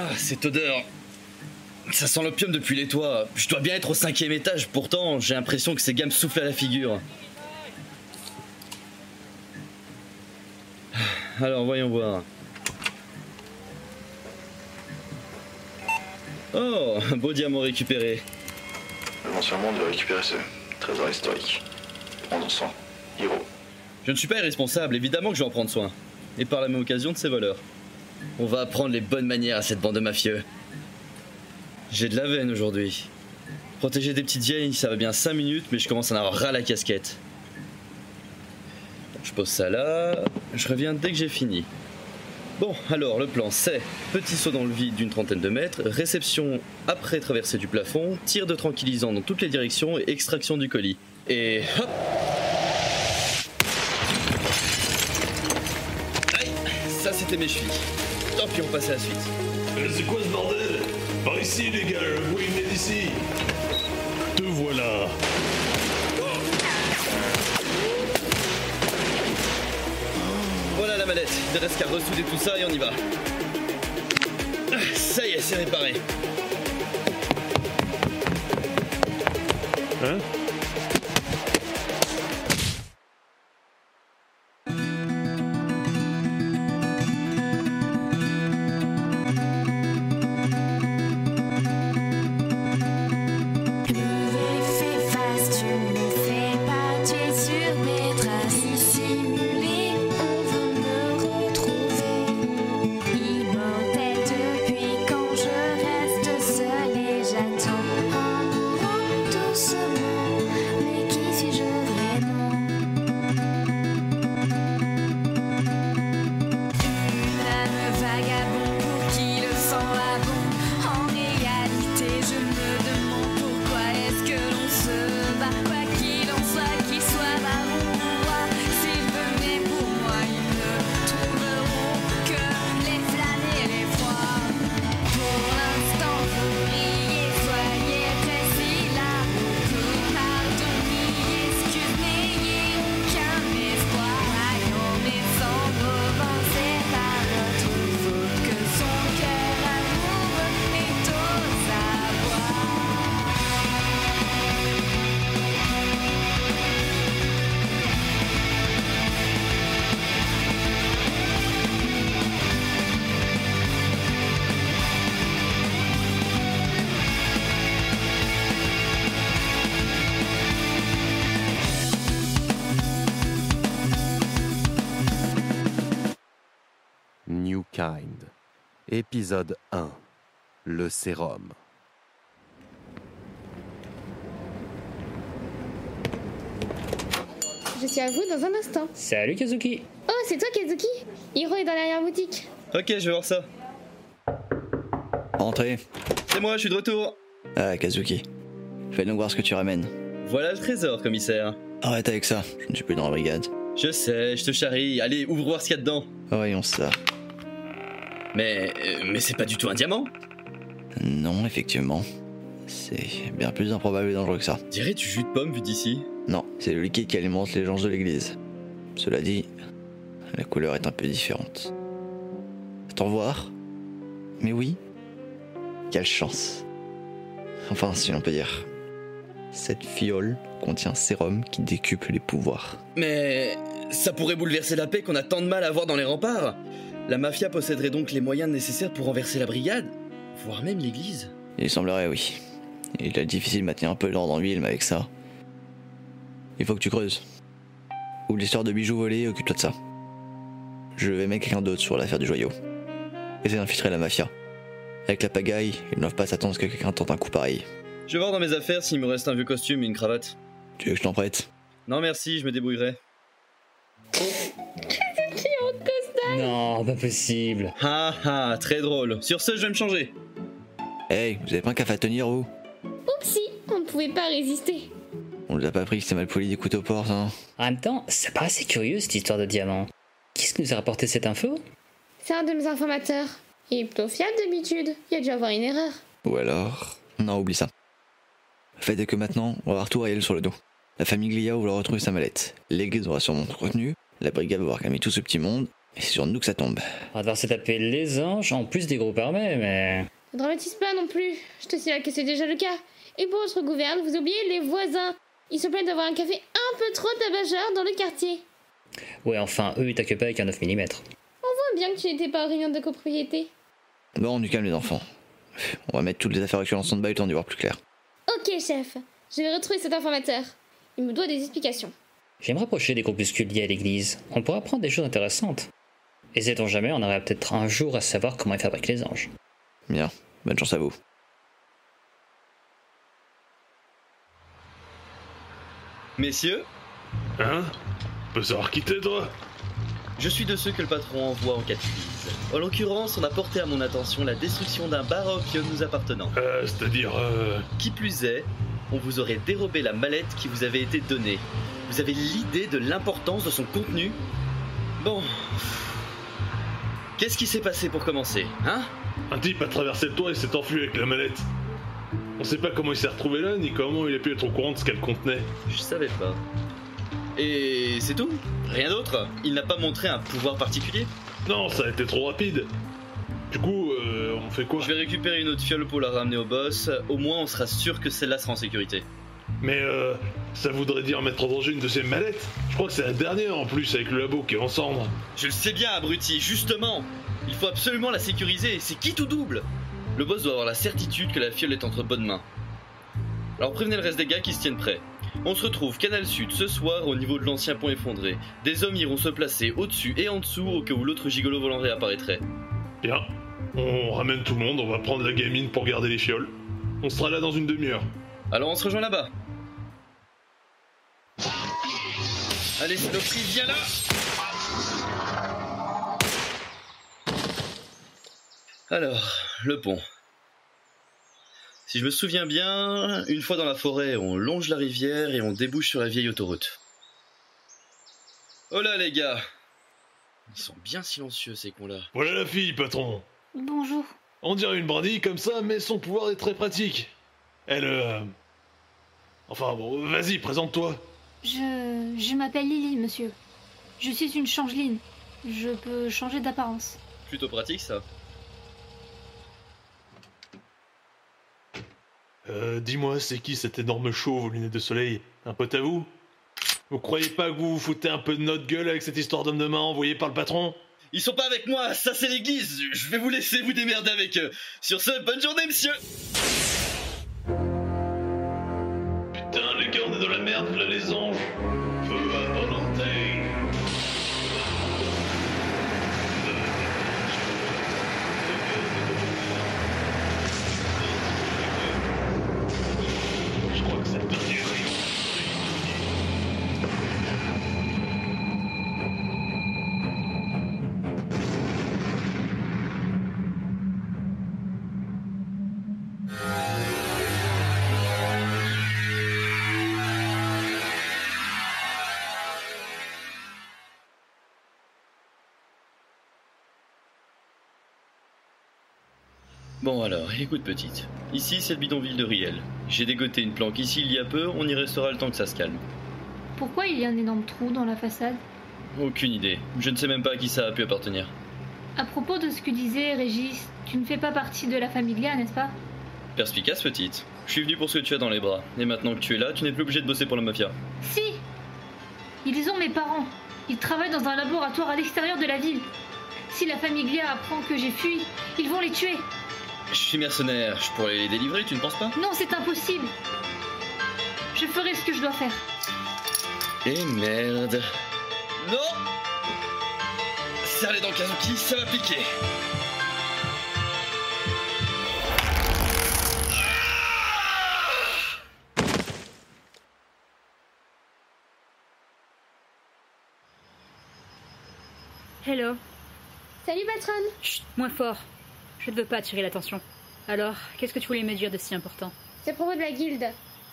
Ah, cette odeur. Ça sent l'opium depuis les toits. Je dois bien être au cinquième étage, pourtant j'ai l'impression que ces gars me soufflent à la figure. Alors voyons voir. Oh, un beau diamant récupéré. L'ancien monde de récupérer ce trésor historique. Prends-en soin. Hiro. Je ne suis pas irresponsable, évidemment que je vais en prendre soin. Et par la même occasion de ces voleurs. On va apprendre les bonnes manières à cette bande de mafieux. J'ai de la veine aujourd'hui. Protéger des petites vieilles, ça va bien 5 minutes, mais je commence à en avoir ras la casquette. Je pose ça là, je reviens dès que j'ai fini. Bon, alors le plan c'est petit saut dans le vide d'une trentaine de mètres, réception après traversée du plafond, tir de tranquillisant dans toutes les directions et extraction du colis. Et hop Aïe, ça c'était mes chevilles. Tant pis, on passe à la suite. Euh, C'est quoi ce bordel? Par ici, les gars, vous venez d'ici. Te voilà. Voilà la mallette, il ne reste qu'à ressouder tout ça et on y va. Ah, Ça y est, c'est réparé. Hein? Kind. Épisode 1. Le sérum. Je suis à vous dans un instant. Salut Kazuki Oh, c'est toi Kazuki? Hiro est dans l'arrière-boutique. Ok, je vais voir ça. Entrez. C'est moi, je suis de retour. Ah, Kazuki. Fais donc voir ce que tu ramènes. Voilà le trésor, commissaire. Arrête avec ça, je ne suis plus dans la brigade. Je sais, je te charrie. Allez, ouvre voir ce qu'il y a dedans. Voyons ça. Mais, euh, mais c'est pas du tout un diamant. Non, effectivement. C'est bien plus improbable et dangereux que ça. Dirais du jus de pomme vu d'ici? Non, c'est le liquide qui alimente les gens de l'église. Cela dit, la couleur est un peu différente. T'en voir Mais oui. Quelle chance. Enfin, si l'on peut dire. Cette fiole contient un sérum qui décuple les pouvoirs. Mais ça pourrait bouleverser la paix qu'on a tant de mal à avoir dans les remparts. La mafia posséderait donc les moyens nécessaires pour renverser la brigade, voire même l'église. Il semblerait, oui. Il est difficile de maintenir un peu l'ordre en ville, mais avec ça. Il faut que tu creuses. Ouvre l'histoire de bijoux volés, occupe-toi de ça. Je vais mettre quelqu'un d'autre sur l'affaire du joyau. Essaie d'infiltrer la mafia. Avec la pagaille, ils ne doivent pas s'attendre à ce que quelqu'un tente un coup pareil. Je vais voir dans mes affaires s'il me reste un vieux costume et une cravate. Tu veux que je t'en prête? Non merci, je me débrouillerai. Non, pas possible. Ha ha, très drôle. Sur ce, je vais me changer. Hey, vous avez pas un café à tenir, vous? Oupsie, on ne pouvait pas résister. On nous a pas pris que c'était mal poli des couteaux portes, hein En même temps, ça paraît assez curieux cette histoire de diamant. Qui est-ce qui nous a rapporté cette info? C'est un de mes informateurs. Il est plutôt fiable d'habitude. Il y a dû avoir une erreur. Ou alors... Non, oublie ça. Le fait est que maintenant, on va avoir tout réel sur le dos. La famille Glia va vouloir retrouver sa mallette. L'église aura sûrement retenu. La brigade va avoir calmé tout ce petit monde. Et c'est sur nous que ça tombe. On va devoir se taper les anges en plus des groupes armés, mais. Ne dramatise pas non plus. Je te signale que c'est déjà le cas. Et pour votre gouverne, vous oubliez les voisins. Ils se plaignent d'avoir un café un peu trop tabageur dans le quartier. Ouais, enfin, eux, ils t'accueillent pas avec un 9 mm. On voit bien que tu n'étais pas aux réunions de copropriété. Bon, du calme les enfants. On va mettre toutes les affaires actuelles en stand-by le temps d'y voir plus clair. Ok, chef. Je vais retrouver cet informateur. Il me doit des explications. Je vais me rapprocher des groupuscules liés à l'église. On pourra apprendre des choses intéressantes. Et sait-on jamais, on aurait peut-être un jour à savoir comment ils fabriquent les anges. Bien, bonne chance à vous. Messieurs, Hein? Peut savoir qui toi? Je suis de ceux que le patron envoie en cas de crise. En l'occurrence, on a porté à mon attention la destruction d'un bar à opium nous appartenant. euh, C'est-à-dire, euh... Qui plus est, on vous aurait dérobé la mallette qui vous avait été donnée. Vous avez l'idée de l'importance de son contenu? Bon. Qu'est-ce qui s'est passé pour commencer, hein? Un type a traversé le toit et s'est enfui avec la mallette. On sait pas comment il s'est retrouvé là, ni comment il a pu être au courant de ce qu'elle contenait. Je savais pas. Et c'est tout? Rien d'autre? Il n'a pas montré un pouvoir particulier? Non, ça a été trop rapide. Du coup, euh, on fait quoi? Je vais récupérer une autre fiole pour la ramener au boss. Au moins, on sera sûr que celle-là sera en sécurité. Mais euh, ça voudrait dire mettre en danger une de ces mallettes Je crois que c'est la dernière en plus avec le labo qui est en cendres. Je le sais bien, abruti, justement Il faut absolument la sécuriser, c'est qui tout double Le boss doit avoir la certitude que la fiole est entre bonnes mains. Alors prévenez le reste des gars qui se tiennent prêts. On se retrouve Canal Sud ce soir au niveau de l'ancien pont effondré. Des hommes iront se placer au-dessus et en dessous au cas où l'autre gigolo volant réapparaîtrait. Bien, on ramène tout le monde, on va prendre la gamine pour garder les fioles. On sera là dans une demi-heure. Alors on se rejoint là-bas. Allez saloperie, viens là Alors, le pont. Si je me souviens bien, une fois dans la forêt, on longe la rivière et on débouche sur la vieille autoroute. Oh là les gars Ils sont bien silencieux ces cons-là. Voilà la fille, patron. Bonjour. On dirait une brindille comme ça, mais son pouvoir est très pratique. Elle, euh... Enfin bon, vas-y, présente-toi. Je, je m'appelle Lily, monsieur. Je suis une changeline. Je peux changer d'apparence. Plutôt pratique ça. Euh, dis-moi, c'est qui cet énorme chauve aux lunettes de soleil? Un pote à vous? Vous croyez pas que vous vous foutez un peu de notre gueule avec cette histoire d'homme de main envoyé par le patron? Ils sont pas avec moi, ça c'est l'église Je vais vous laisser vous démerder avec eux Sur ce, bonne journée monsieur merde, les anges Bon alors, écoute petite. Ici c'est le bidonville de Riel. J'ai dégoté une planque ici il y a peu, on y restera le temps que ça se calme. Pourquoi il y a un énorme trou dans la façade? Aucune idée. Je ne sais même pas à qui ça a pu appartenir. À propos de ce que disait Régis, tu ne fais pas partie de la famiglia, n'est-ce pas? Perspicace petite. Je suis venu pour ce que tu as dans les bras. Et maintenant que tu es là, tu n'es plus obligé de bosser pour la mafia. Si Ils ont mes parents. Ils travaillent dans un laboratoire à l'extérieur de la ville. Si la famiglia apprend que j'ai fui, ils vont les tuer. Je suis mercenaire, je pourrais les délivrer, tu ne penses pas? Non, c'est impossible. Je ferai ce que je dois faire. Eh merde. Non Serre les dents Kazuki, ça va piquer Hello. Salut patronne Chut, moins fort. Je ne veux pas attirer l'attention. Alors, qu'est-ce que tu voulais me dire de si important? C'est à propos de la guilde.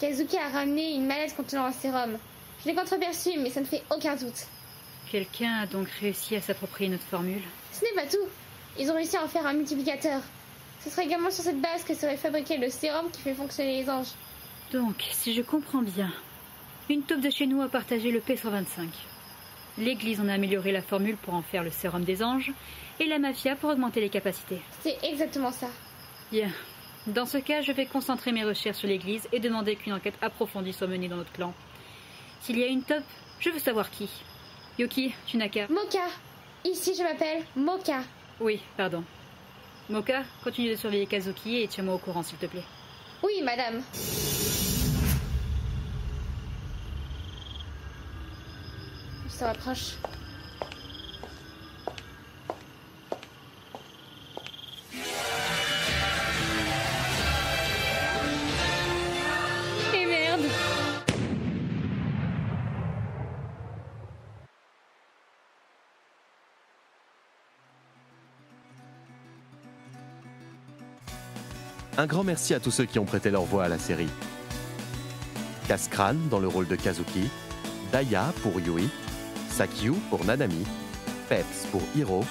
Kazuki a ramené une mallette contenant un sérum. Je l'ai contreperçu, mais ça ne fait aucun doute. Quelqu'un a donc réussi à s'approprier notre formule? Ce n'est pas tout. Ils ont réussi à en faire un multiplicateur. Ce serait également sur cette base que serait fabriqué le sérum qui fait fonctionner les anges. Donc, si je comprends bien, une taupe de chez nous a partagé le P125. L'Église en a amélioré la formule pour en faire le sérum des anges, et la mafia pour augmenter les capacités. C'est exactement ça. Bien. Dans ce cas, je vais concentrer mes recherches sur l'Église et demander qu'une enquête approfondie soit menée dans notre clan. S'il y a une top, je veux savoir qui. Yoki, tu n'as qu'à... Moka. Ici, je m'appelle Moka. Oui, pardon. Moka, continue de surveiller Kazuki et tiens-moi au courant, s'il te plaît. Oui, madame. Ça rapproche. Et merde. Un grand merci à tous ceux qui ont prêté leur voix à la série. Kaskran dans le rôle de Kazuki, Daya pour Yui, Sakyu pour Nanami, Peps pour Hiro,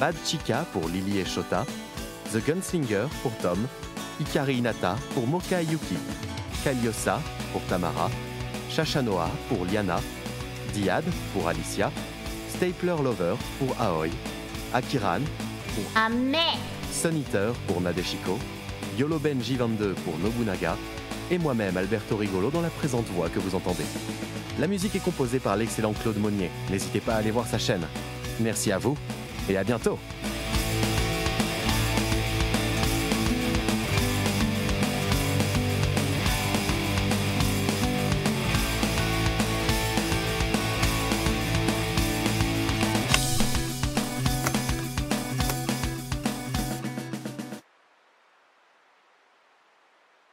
Bad Chica pour Lily et Shota, The Gunslinger pour Tom, Ikari Inata pour Moka Yuki, Kaliosa pour Tamara, Shashanoa pour Liana, Diad pour Alicia, Stapler Lover pour Aoi, Akiran pour Amé Sun Eater pour Nadeshiko, Yolo Benji 22 pour Nobunaga, et moi-même Alberto Rigolo dans la présente voix que vous entendez. La musique est composée par l'excellent Claude Monnier. N'hésitez pas à aller voir sa chaîne. Merci à vous et à bientôt